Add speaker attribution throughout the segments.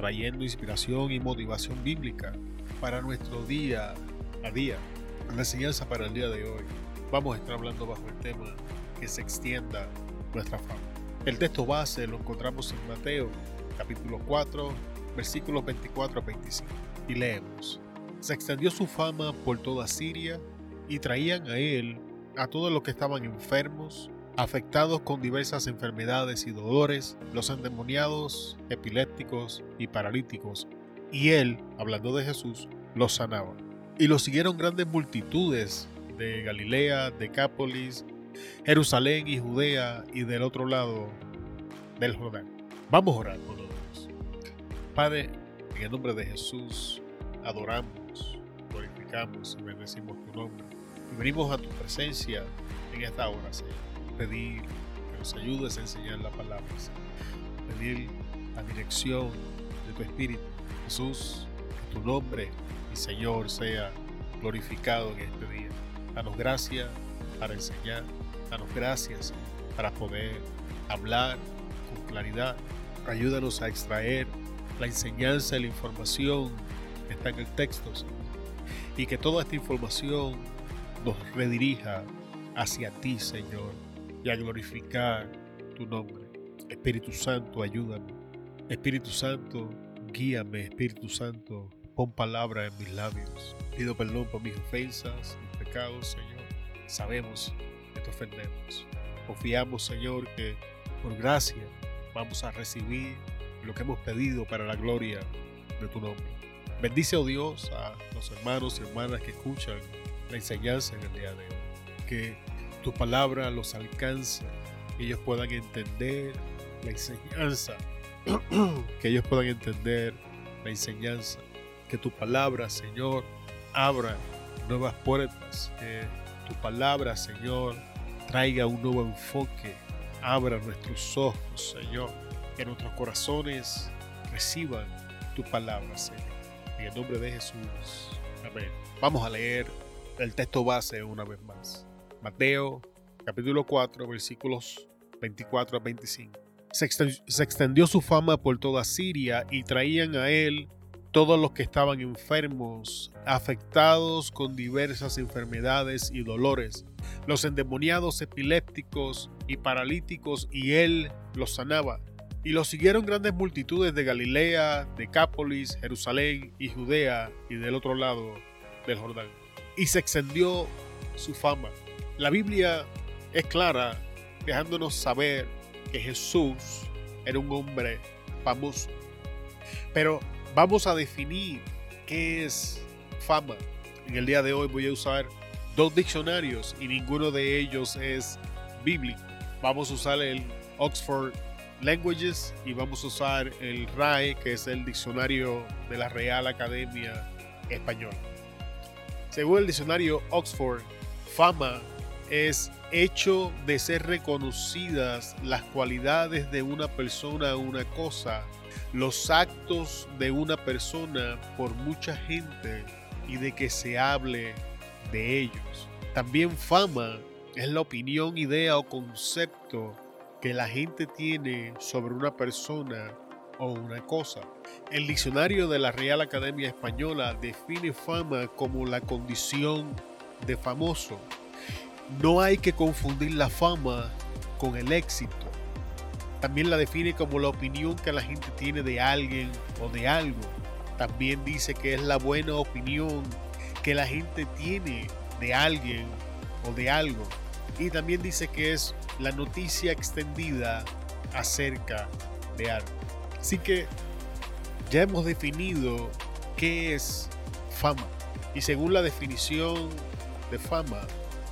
Speaker 1: trayendo inspiración y motivación bíblica para nuestro día a día. La enseñanza para el día de hoy, vamos a estar hablando bajo el tema que se extienda nuestra fama. El texto base lo encontramos en Mateo, capítulo 4, versículos 24 a 25. Y leemos, se extendió su fama por toda Siria y traían a él a todos los que estaban enfermos afectados con diversas enfermedades y dolores, los endemoniados, epilépticos y paralíticos, y él, hablando de Jesús, los sanaba. Y lo siguieron grandes multitudes de Galilea, Decápolis, Jerusalén y Judea y del otro lado del Jordán. Vamos a orar por todos. Padre, en el nombre de Jesús, adoramos, glorificamos y bendecimos tu nombre. Y venimos a tu presencia en esta hora, Señor pedir que nos ayudes a enseñar la palabra, pedir la dirección de tu Espíritu. Jesús, tu nombre, mi Señor, sea glorificado en este día. Danos gracias para enseñar, danos gracias para poder hablar con claridad. Ayúdanos a extraer la enseñanza y la información que está en el texto, Y que toda esta información nos redirija hacia ti, Señor y a glorificar tu nombre. Espíritu Santo, ayúdame. Espíritu Santo, guíame. Espíritu Santo, pon palabra en mis labios. Pido perdón por mis ofensas, mis pecados, Señor. Sabemos que te ofendemos. Confiamos, Señor, que por gracia vamos a recibir lo que hemos pedido para la gloria de tu nombre. Bendice, oh Dios, a los hermanos y hermanas que escuchan la enseñanza en el día de hoy. Que tu palabra los alcance, que ellos puedan entender la enseñanza, que ellos puedan entender la enseñanza, que tu palabra, Señor, abra nuevas puertas, que tu palabra, Señor, traiga un nuevo enfoque, abra nuestros ojos, Señor, que nuestros corazones reciban tu palabra, Señor. En el nombre de Jesús. Amén. Vamos a leer el texto base una vez más. Mateo capítulo 4 versículos 24 a 25. Se, extendió su fama por toda Siria y traían a él todos los que estaban enfermos, afectados con diversas enfermedades y dolores, los endemoniados epilépticos y paralíticos, y él los sanaba. Y lo siguieron grandes multitudes de Galilea, Decápolis, Jerusalén y Judea, y del otro lado del Jordán. Y se extendió su fama. La Biblia es clara, dejándonos saber que Jesús era un hombre famoso. Pero vamos a definir qué es fama. En el día de hoy voy a usar dos diccionarios y ninguno de ellos es bíblico. Vamos a usar el Oxford Languages y vamos a usar el RAE, que es el diccionario de la Real Academia Española. Según el diccionario Oxford, fama es hecho de ser reconocidas las cualidades de una persona o una cosa, los actos de una persona por mucha gente y de que se hable de ellos. También fama es la opinión, idea o concepto que la gente tiene sobre una persona o una cosa. El diccionario de la Real Academia Española define fama como la condición de famoso no hay que confundir la fama con el éxito. También la define como la opinión que la gente tiene de alguien o de algo. También dice que es la buena opinión que la gente tiene de alguien o de algo. Y también dice que es la noticia extendida acerca de algo. Así que ya hemos definido qué es fama. Y según la definición de fama,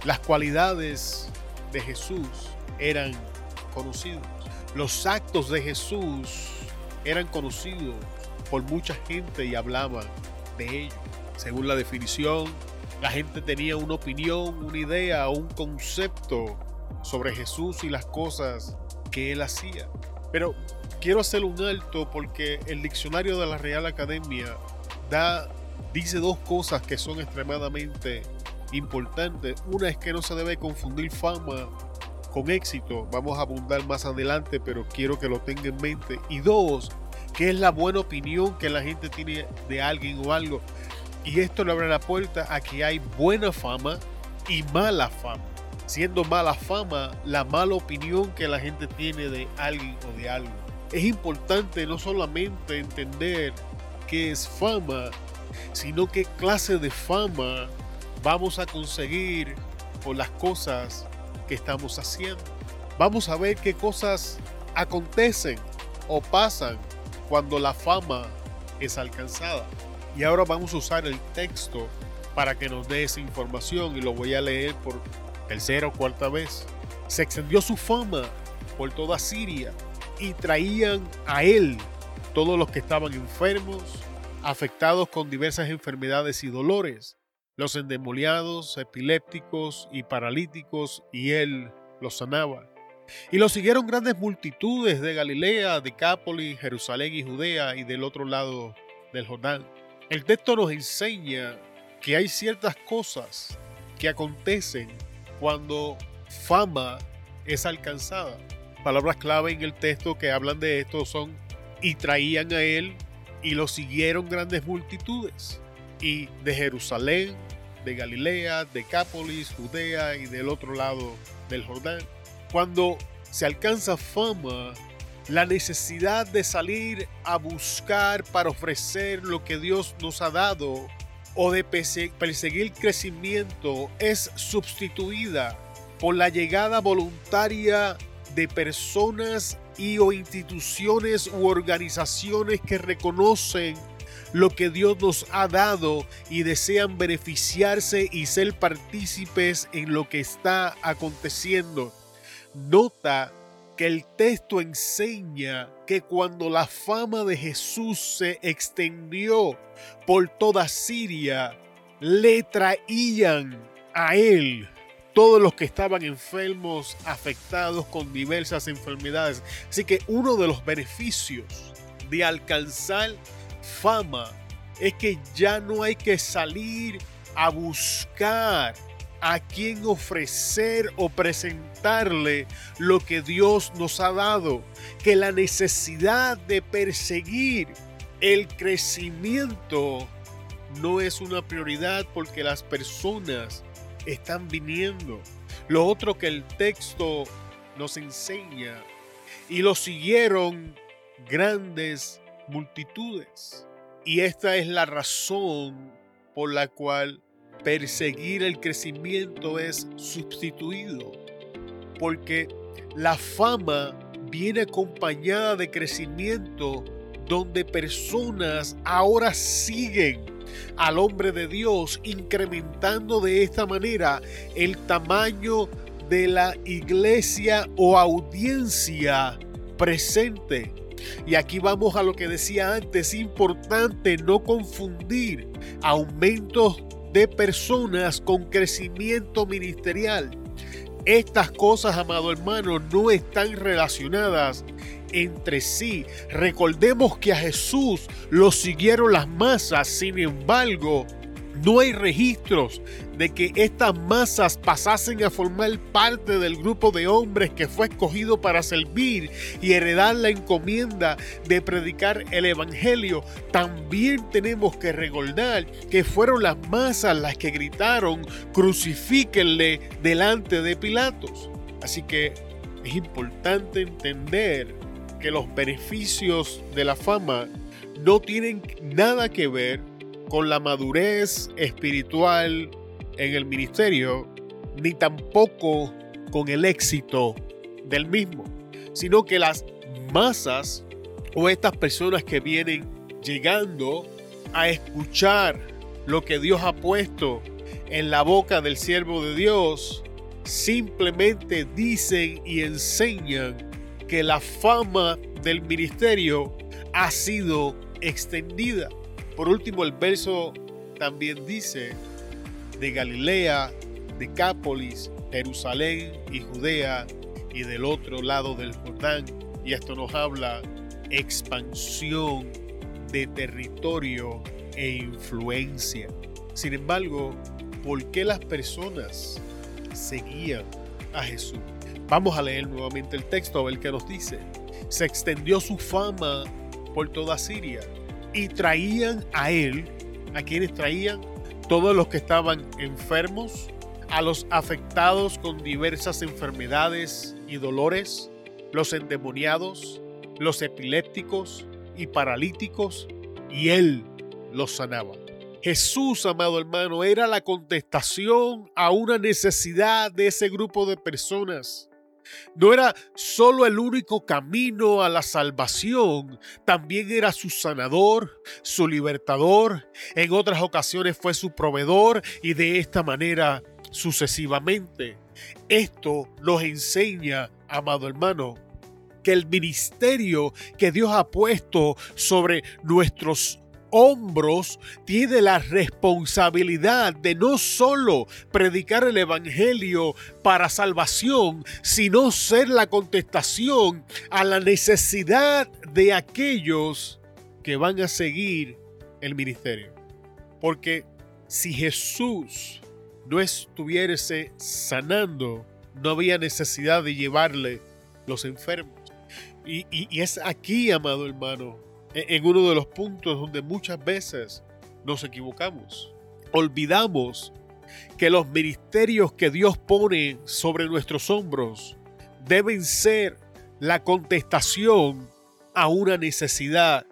Speaker 1: las cualidades de Jesús eran conocidos. Los actos de Jesús eran conocidos por mucha gente y hablaban de ello. Según la definición, la gente tenía una opinión, una idea, un concepto sobre Jesús y las cosas que él hacía. Pero quiero hacer un alto porque el diccionario de la Real Academia da, dice dos cosas que son extremadamente importantes. Una es que no se debe confundir fama con éxito. Vamos a abundar más adelante, pero quiero que lo tenga en mente. Y dos, que es la buena opinión que la gente tiene de alguien o algo. Y esto le abre la puerta a que hay buena fama y mala fama. Siendo mala fama la mala opinión que la gente tiene de alguien o de algo. Es importante no solamente entender qué es fama, sino qué clase de fama vamos a conseguir por las cosas que estamos haciendo. Vamos a ver qué cosas acontecen o pasan cuando la fama es alcanzada. Y ahora vamos a usar el texto para que nos dé esa información y lo voy a leer por tercera o cuarta vez. Se extendió su fama por toda Siria y traían a él todos los que estaban enfermos, afectados con diversas enfermedades y dolores, los endemoniados, epilépticos y paralíticos, y él los sanaba. Y lo siguieron grandes multitudes de Galilea, Decápolis, Jerusalén y Judea y del otro lado del Jordán. El texto nos enseña que hay ciertas cosas que acontecen cuando fama es alcanzada. Palabras clave en el texto que hablan de esto son y traían a él y lo siguieron grandes multitudes. Y de Jerusalén, de Galilea, Decápolis, Judea y del otro lado del Jordán. Cuando se alcanza fama, la necesidad de salir a buscar para ofrecer lo que Dios nos ha dado o de perseguir crecimiento es sustituida por la llegada voluntaria de personas y o instituciones u organizaciones que reconocen lo que Dios nos ha dado y desean beneficiarse y ser partícipes en lo que está aconteciendo. Nota que el texto enseña que cuando la fama de Jesús se extendió por toda Siria, le traían a él todos los que estaban enfermos, afectados con diversas enfermedades. Así que uno de los beneficios de alcanzar fama es que ya no hay que salir a buscar a quien ofrecer o presentarle lo que Dios nos ha dado, que la necesidad de perseguir el crecimiento no es una prioridad porque las personas están viniendo. Lo otro que el texto nos enseña y lo siguieron grandes multitudes. Y esta es la razón por la cual perseguir el crecimiento es sustituido. Porque la fama viene acompañada de crecimiento donde personas ahora siguen al hombre de Dios, incrementando de esta manera el tamaño de la iglesia o audiencia presente. Y aquí vamos a lo que decía antes, es importante no confundir aumentos de personas con crecimiento ministerial. Estas cosas, amado hermano, no están relacionadas entre sí. Recordemos que a Jesús lo siguieron las masas, sin embargo, no hay registros de que estas masas pasasen a formar parte del grupo de hombres que fue escogido para servir y heredar la encomienda de predicar el Evangelio. También tenemos que recordar que fueron las masas las que gritaron, crucifíquenle delante de Pilatos. Así que es importante entender que los beneficios de la fama no tienen nada que ver con la madurez espiritual en el ministerio, ni tampoco con el éxito del mismo, sino que las masas o estas personas que vienen llegando a escuchar lo que Dios ha puesto en la boca del siervo de Dios, simplemente dicen y enseñan que la fama del ministerio ha sido extendida. Por último, el verso también dice de Galilea, Decápolis, Jerusalén y Judea y del otro lado del Jordán. Y esto nos habla expansión de territorio e influencia. Sin embargo, ¿por qué las personas seguían a Jesús? Vamos a leer nuevamente el texto a ver qué nos dice. Se extendió su fama por toda Siria y traían a él, a quienes traían todos los que estaban enfermos, a los afectados con diversas enfermedades y dolores, los endemoniados, los epilépticos y paralíticos, y él los sanaba. Jesús, amado hermano, era la contestación a una necesidad de ese grupo de personas. No era solo el único camino a la salvación, también era su sanador, su libertador, en otras ocasiones fue su proveedor y de esta manera sucesivamente. Esto nos enseña, amado hermano, que el ministerio que Dios ha puesto sobre nuestros hombros tiene la responsabilidad de no solo predicar el Evangelio para salvación, sino ser la contestación a la necesidad de aquellos que van a seguir el ministerio. Porque si Jesús no estuviese sanando, no había necesidad de llevarle los enfermos. Y, y es aquí, amado hermano, en uno de los puntos donde muchas veces nos equivocamos. Olvidamos que los ministerios que Dios pone sobre nuestros hombros deben ser la contestación a una necesidad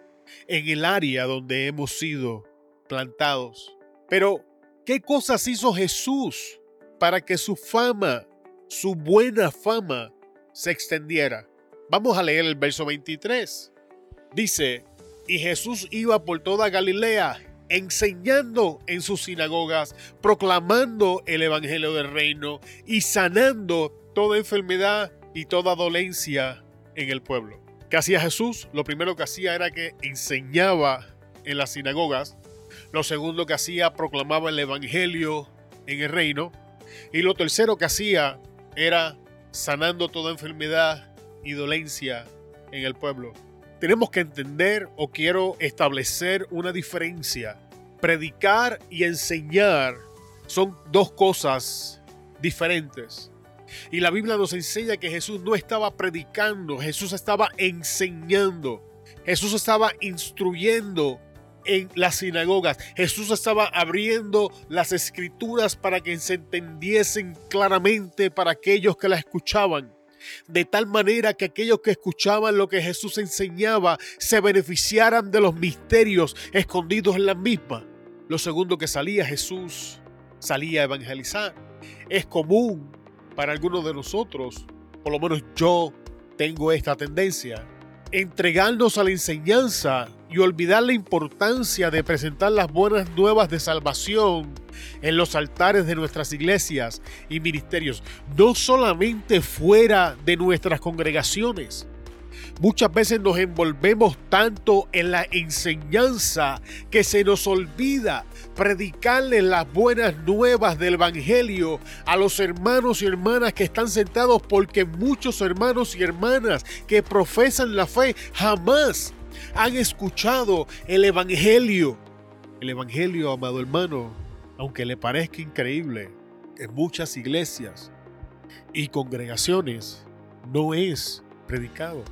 Speaker 1: en el área donde hemos sido plantados. Pero, ¿qué cosas hizo Jesús para que su fama, su buena fama, se extendiera? Vamos a leer el verso 23. Dice, y Jesús iba por toda Galilea, enseñando en sus sinagogas, proclamando el Evangelio del Reino y sanando toda enfermedad y toda dolencia en el pueblo. ¿Qué hacía Jesús? Lo primero que hacía era que enseñaba en las sinagogas. Lo segundo que hacía, proclamaba el Evangelio en el reino. Y lo tercero que hacía era sanando toda enfermedad y dolencia en el pueblo tenemos que entender o quiero establecer una diferencia. Predicar y enseñar son dos cosas diferentes. Y la Biblia nos enseña que Jesús no estaba predicando, Jesús estaba enseñando, Jesús estaba instruyendo en las sinagogas, Jesús estaba abriendo las escrituras para que se entendiesen claramente para aquellos que la escuchaban de tal manera que aquellos que escuchaban lo que Jesús enseñaba se beneficiaran de los misterios escondidos en la misma. Lo segundo que salía Jesús, salía a evangelizar. Es común para algunos de nosotros, por lo menos yo tengo esta tendencia, entregarnos a la enseñanza y olvidar la importancia de presentar las buenas nuevas de salvación en los altares de nuestras iglesias y ministerios, no solamente fuera de nuestras congregaciones, Muchas veces nos envolvemos tanto en la enseñanza que se nos olvida predicarle las buenas nuevas del Evangelio a los hermanos y hermanas que están sentados porque muchos hermanos y hermanas que profesan la fe jamás han escuchado el Evangelio. El Evangelio, amado hermano, aunque le parezca increíble, en muchas iglesias y congregaciones no es predicado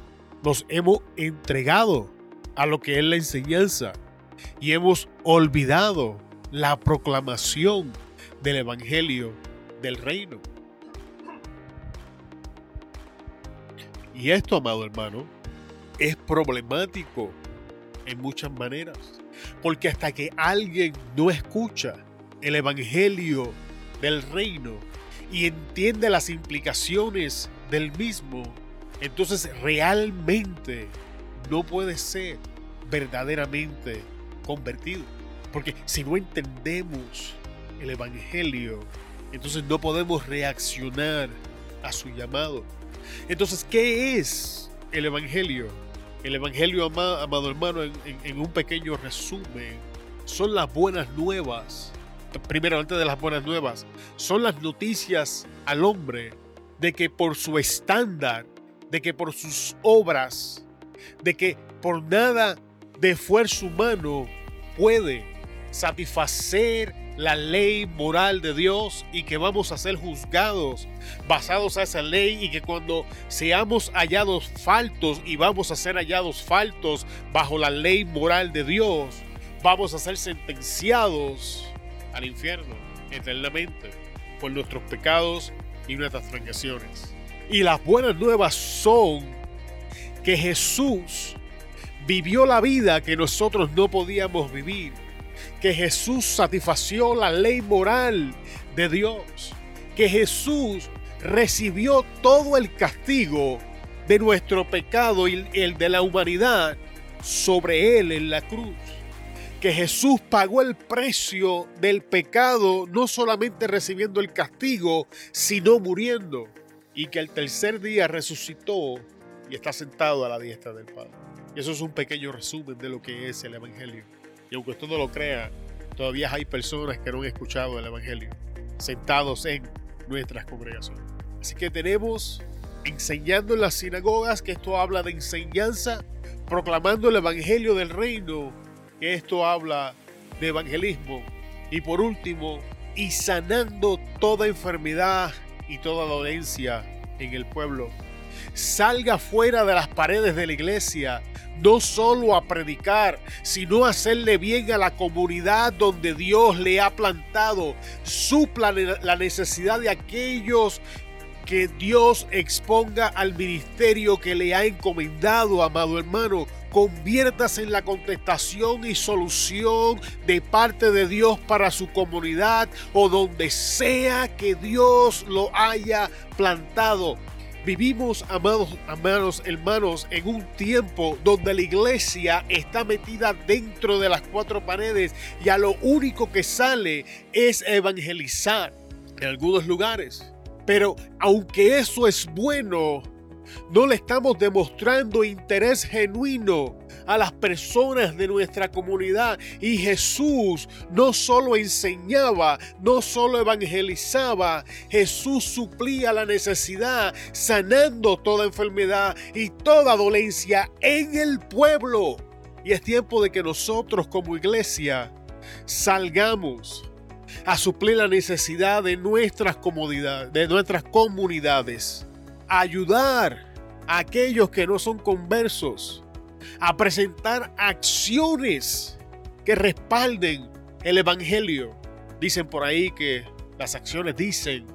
Speaker 1: nos hemos entregado a lo que es la enseñanza y hemos olvidado la proclamación del Evangelio del reino. Y esto, amado hermano, es problemático en muchas maneras. Porque hasta que alguien no escucha el Evangelio del reino y entiende las implicaciones del mismo, entonces realmente no puede ser verdaderamente convertido. Porque si no entendemos el Evangelio, entonces no podemos reaccionar a su llamado. Entonces, ¿qué es el Evangelio? El Evangelio, amado hermano, en, un pequeño resumen, son las buenas nuevas. Primero, antes de las buenas nuevas, son las noticias al hombre de que por su estándar, de que por sus obras, de que por nada de esfuerzo humano puede satisfacer la ley moral de Dios y que vamos a ser juzgados basados a esa ley y que cuando seamos hallados faltos y vamos a ser hallados faltos bajo la ley moral de Dios, vamos a ser sentenciados al infierno eternamente por nuestros pecados y nuestras transgresiones. Y las buenas nuevas son que Jesús vivió la vida que nosotros no podíamos vivir que Jesús satisfació la ley moral de Dios, que Jesús recibió todo el castigo de nuestro pecado y el de la humanidad sobre él en la cruz. Que Jesús pagó el precio del pecado, no solamente recibiendo el castigo, sino muriendo. Y que el tercer día resucitó y está sentado a la diestra del Padre. Y eso es un pequeño resumen de lo que es el Evangelio. Y aunque usted no lo crea, todavía hay personas que no han escuchado el Evangelio, sentados en nuestras congregaciones. Así que tenemos enseñando en las sinagogas, que esto habla de enseñanza, proclamando el Evangelio del reino, que esto habla de evangelismo. Y por último, y sanando toda enfermedad y toda dolencia en el pueblo. Salga fuera de las paredes de la iglesia no solo a predicar, sino a hacerle bien a la comunidad donde Dios le ha plantado. Supla la necesidad de aquellos que Dios exponga al ministerio que le ha encomendado, amado hermano. Conviértase en la contestación y solución de parte de Dios para su comunidad o donde sea que Dios lo haya plantado. Vivimos, amados, amados hermanos, en un tiempo donde la iglesia está metida dentro de las cuatro paredes y a lo único que sale es evangelizar en algunos lugares. Pero aunque eso es bueno, no le estamos demostrando interés genuino a las personas de nuestra comunidad. Y Jesús no solo enseñaba, no solo evangelizaba, Jesús suplía la necesidad, sanando toda enfermedad y toda dolencia en el pueblo. Y es tiempo de que nosotros como iglesia salgamos a suplir la necesidad de nuestras comodidades, de nuestras comunidades ayudar a aquellos que no son conversos a presentar acciones que respalden el Evangelio. Dicen por ahí que las acciones dicen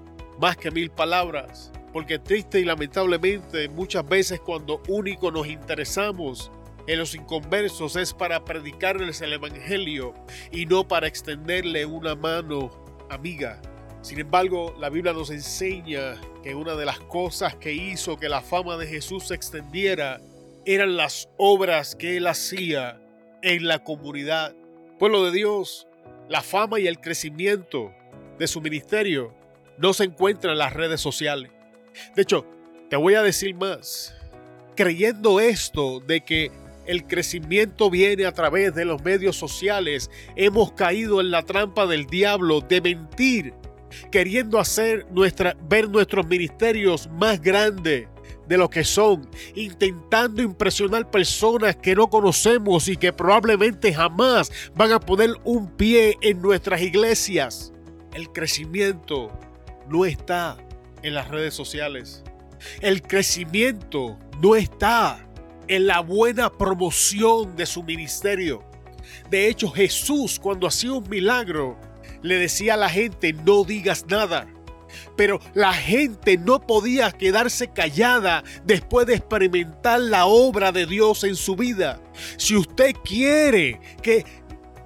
Speaker 1: más que mil palabras, porque triste y lamentablemente muchas veces cuando único nos interesamos en los inconversos es para predicarles el Evangelio y no para extenderle una mano amiga. Sin embargo, la Biblia nos enseña que una de las cosas que hizo que la fama de Jesús se extendiera eran las obras que él hacía en la comunidad. Pueblo de Dios, la fama y el crecimiento de su ministerio no se encuentran en las redes sociales. De hecho, te voy a decir más. Creyendo esto de que el crecimiento viene a través de los medios sociales, hemos caído en la trampa del diablo de mentir queriendo hacer nuestra, ver nuestros ministerios más grandes de lo que son, intentando impresionar personas que no conocemos y que probablemente jamás van a poner un pie en nuestras iglesias. El crecimiento no está en las redes sociales. El crecimiento no está en la buena promoción de su ministerio. De hecho, Jesús cuando hacía un milagro, le decía a la gente, no digas nada. Pero la gente no podía quedarse callada después de experimentar la obra de Dios en su vida. Si usted quiere que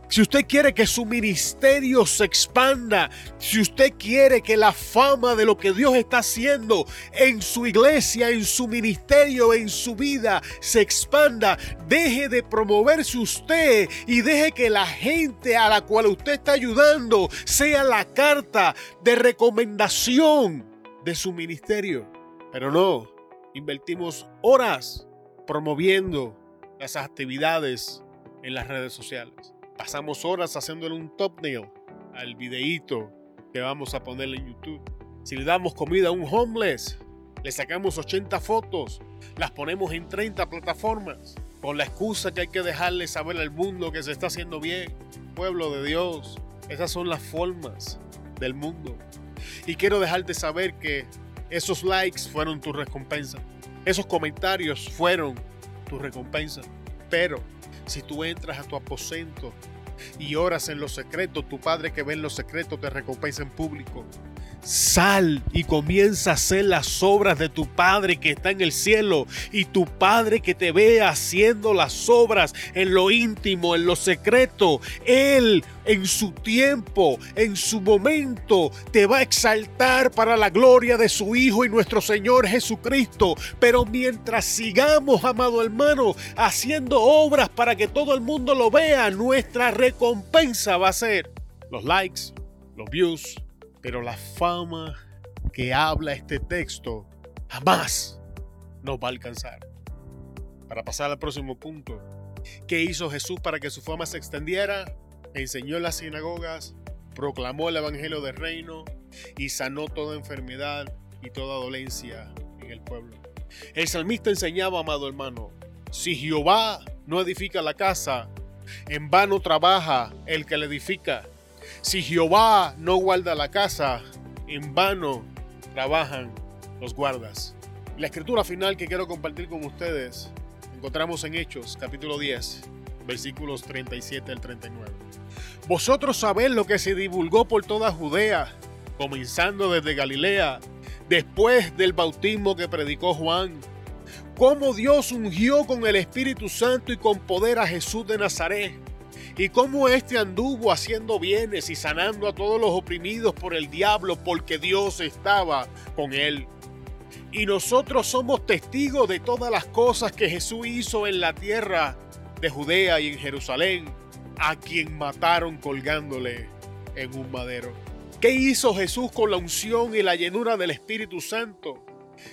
Speaker 1: si usted quiere que su ministerio se expanda, si usted quiere que la fama de lo que Dios está haciendo en su iglesia, en su ministerio, en su vida se expanda, deje de promoverse usted y deje que la gente a la cual usted está ayudando sea la carta de recomendación de su ministerio. Pero no, invertimos horas promoviendo las actividades en las redes sociales. Pasamos horas haciéndole un thumbnail al videíto que vamos a ponerle en YouTube. Si le damos comida a un homeless, le sacamos 80 fotos, las ponemos en 30 plataformas, con la excusa que hay que dejarle saber al mundo que se está haciendo bien. Pueblo de Dios, esas son las formas del mundo. Y quiero dejarte saber que esos likes fueron tu recompensa. Esos comentarios fueron tu recompensa. Pero si tú entras a tu aposento y oras en lo secreto, tu Padre que ve en lo secreto te recompensa en público. Sal y comienza a hacer las obras de tu Padre que está en el cielo y tu Padre que te ve haciendo las obras en lo íntimo, en lo secreto. Él en su tiempo, en su momento, te va a exaltar para la gloria de su Hijo y nuestro Señor Jesucristo. Pero mientras sigamos, amado hermano, haciendo obras para que todo el mundo lo vea, nuestra recompensa va a ser los likes, los views, pero la fama que habla este texto jamás nos va a alcanzar. Para pasar al próximo punto, ¿qué hizo Jesús para que su fama se extendiera? Enseñó en las sinagogas, proclamó el evangelio del reino y sanó toda enfermedad y toda dolencia en el pueblo. El salmista enseñaba, amado hermano, si Jehová no edifica la casa, en vano trabaja el que la edifica. Si Jehová no guarda la casa, en vano trabajan los guardas. La escritura final que quiero compartir con ustedes encontramos en Hechos capítulo 10, versículos 37 al 39. Vosotros sabéis lo que se divulgó por toda Judea, comenzando desde Galilea, después del bautismo que predicó Juan, cómo Dios ungió con el Espíritu Santo y con poder a Jesús de Nazaret y cómo éste anduvo haciendo bienes y sanando a todos los oprimidos por el diablo porque Dios estaba con él. Y nosotros somos testigos de todas las cosas que Jesús hizo en la tierra de Judea y en Jerusalén, a quien mataron colgándole en un madero. ¿Qué hizo Jesús con la unción y la llenura del Espíritu Santo?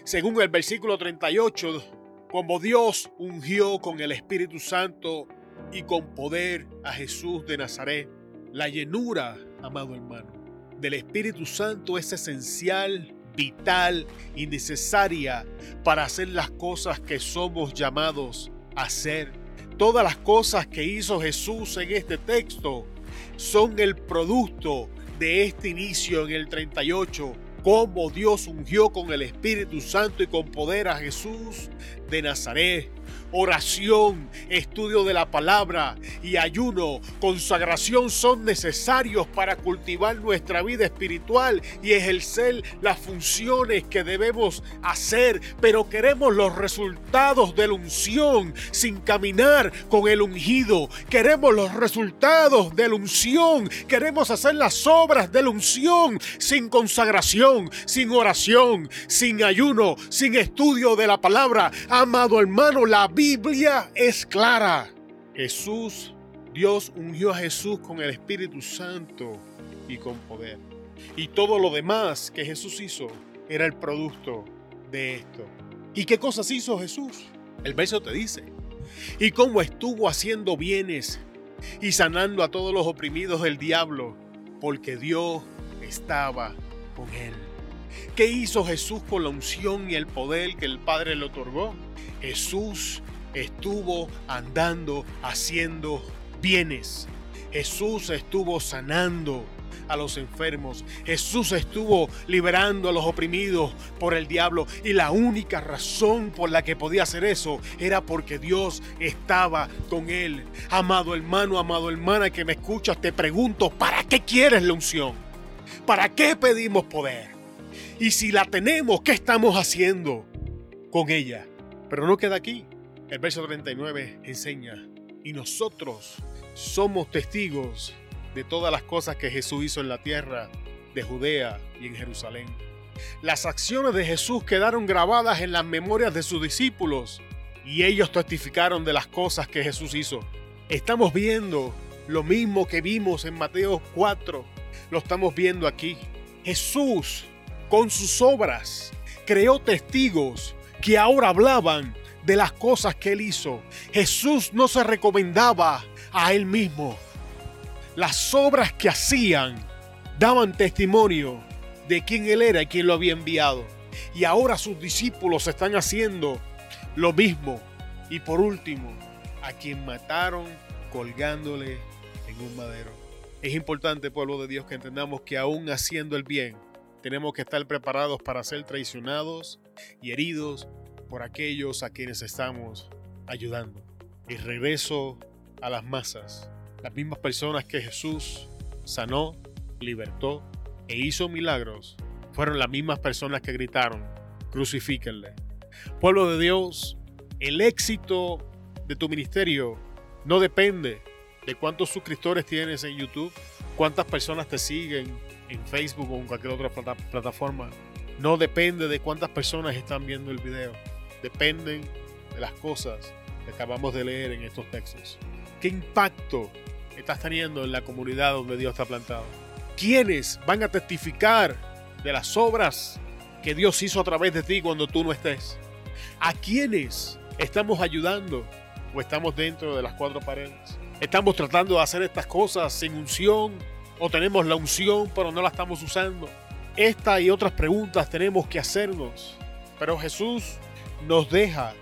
Speaker 1: Según el versículo 38, como Dios ungió con el Espíritu Santo y con poder a Jesús de Nazaret. La llenura, amado hermano, del Espíritu Santo es esencial, vital y necesaria para hacer las cosas que somos llamados a hacer. Todas las cosas que hizo Jesús en este texto son el producto de este inicio en el 38 cómo Dios ungió con el Espíritu Santo y con poder a Jesús de Nazaret oración, estudio de la palabra y ayuno, consagración son necesarios para cultivar nuestra vida espiritual y ejercer las funciones que debemos hacer, pero queremos los resultados de la unción sin caminar con el ungido. Queremos los resultados de la unción, queremos hacer las obras de la unción sin consagración, sin oración, sin ayuno, sin estudio de la palabra. Amado hermano, la Biblia es clara. Jesús, Dios ungió a Jesús con el Espíritu Santo y con poder. Y todo lo demás que Jesús hizo era el producto de esto. ¿Y qué cosas hizo Jesús? El verso te dice. Y cómo estuvo haciendo bienes y sanando a todos los oprimidos del diablo, porque Dios estaba con él. ¿Qué hizo Jesús con la unción y el poder que el Padre le otorgó? Jesús estuvo andando haciendo bienes. Jesús estuvo sanando a los enfermos. Jesús estuvo liberando a los oprimidos por el diablo. Y la única razón por la que podía hacer eso era porque Dios estaba con él. Amado hermano, amado hermana que me escuchas, te pregunto, ¿para qué quieres la unción? ¿Para qué pedimos poder? Y si la tenemos, ¿qué estamos haciendo con ella? Pero no queda aquí. El verso 39 enseña, y nosotros somos testigos de todas las cosas que Jesús hizo en la tierra de Judea y en Jerusalén. Las acciones de Jesús quedaron grabadas en las memorias de sus discípulos y ellos testificaron de las cosas que Jesús hizo. Estamos viendo lo mismo que vimos en Mateo 4, lo estamos viendo aquí. Jesús, con sus obras, creó testigos que ahora hablaban de las cosas que él hizo. Jesús no se recomendaba a él mismo. Las obras que hacían daban testimonio de quién él era y quién lo había enviado. Y ahora sus discípulos están haciendo lo mismo. Y por último, a quien mataron colgándole en un madero. Es importante, pueblo de Dios, que entendamos que aún haciendo el bien, tenemos que estar preparados para ser traicionados y heridos por aquellos a quienes estamos ayudando. Y regreso a las masas, las mismas personas que Jesús sanó, libertó e hizo milagros, fueron las mismas personas que gritaron, crucifíquenle. Pueblo de Dios, el éxito de tu ministerio no depende de cuántos suscriptores tienes en YouTube, cuántas personas te siguen en Facebook o en cualquier otra plataforma. No depende de cuántas personas están viendo el video dependen de las cosas que acabamos de leer en estos textos. ¿Qué impacto estás teniendo en la comunidad donde Dios está plantado? ¿Quiénes van a testificar de las obras que Dios hizo a través de ti cuando tú no estés? ¿A quiénes estamos ayudando o estamos dentro de las cuatro paredes? ¿Estamos tratando de hacer estas cosas sin unción o tenemos la unción pero no la estamos usando? Esta y otras preguntas tenemos que hacernos. Pero Jesús nos deja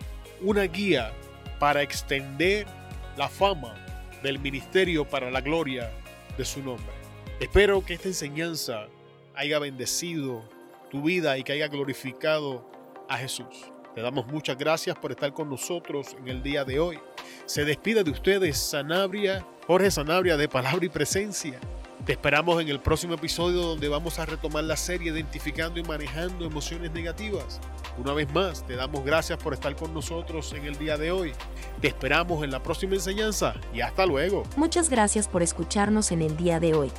Speaker 1: una guía para extender la fama del ministerio para la gloria de su nombre. Espero que esta enseñanza haya bendecido tu vida y que haya glorificado a Jesús. Te damos muchas gracias por estar con nosotros en el día de hoy. Se despide de ustedes Sanabria, Jorge Sanabria de Palabra y Presencia. Te esperamos en el próximo episodio donde vamos a retomar la serie identificando y manejando emociones negativas. Una vez más, te damos gracias por estar con nosotros en el día de hoy. Te esperamos en la próxima enseñanza y hasta luego.
Speaker 2: Muchas gracias por escucharnos en el día de hoy.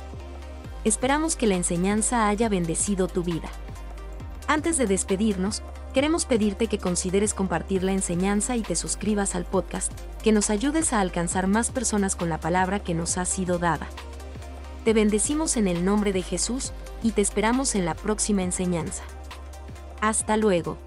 Speaker 2: Esperamos que la enseñanza haya bendecido tu vida. Antes de despedirnos, queremos pedirte que consideres compartir la enseñanza y te suscribas al podcast, que nos ayudes a alcanzar más personas con la palabra que nos ha sido dada. Te bendecimos en el nombre de Jesús y te esperamos en la próxima enseñanza. Hasta luego.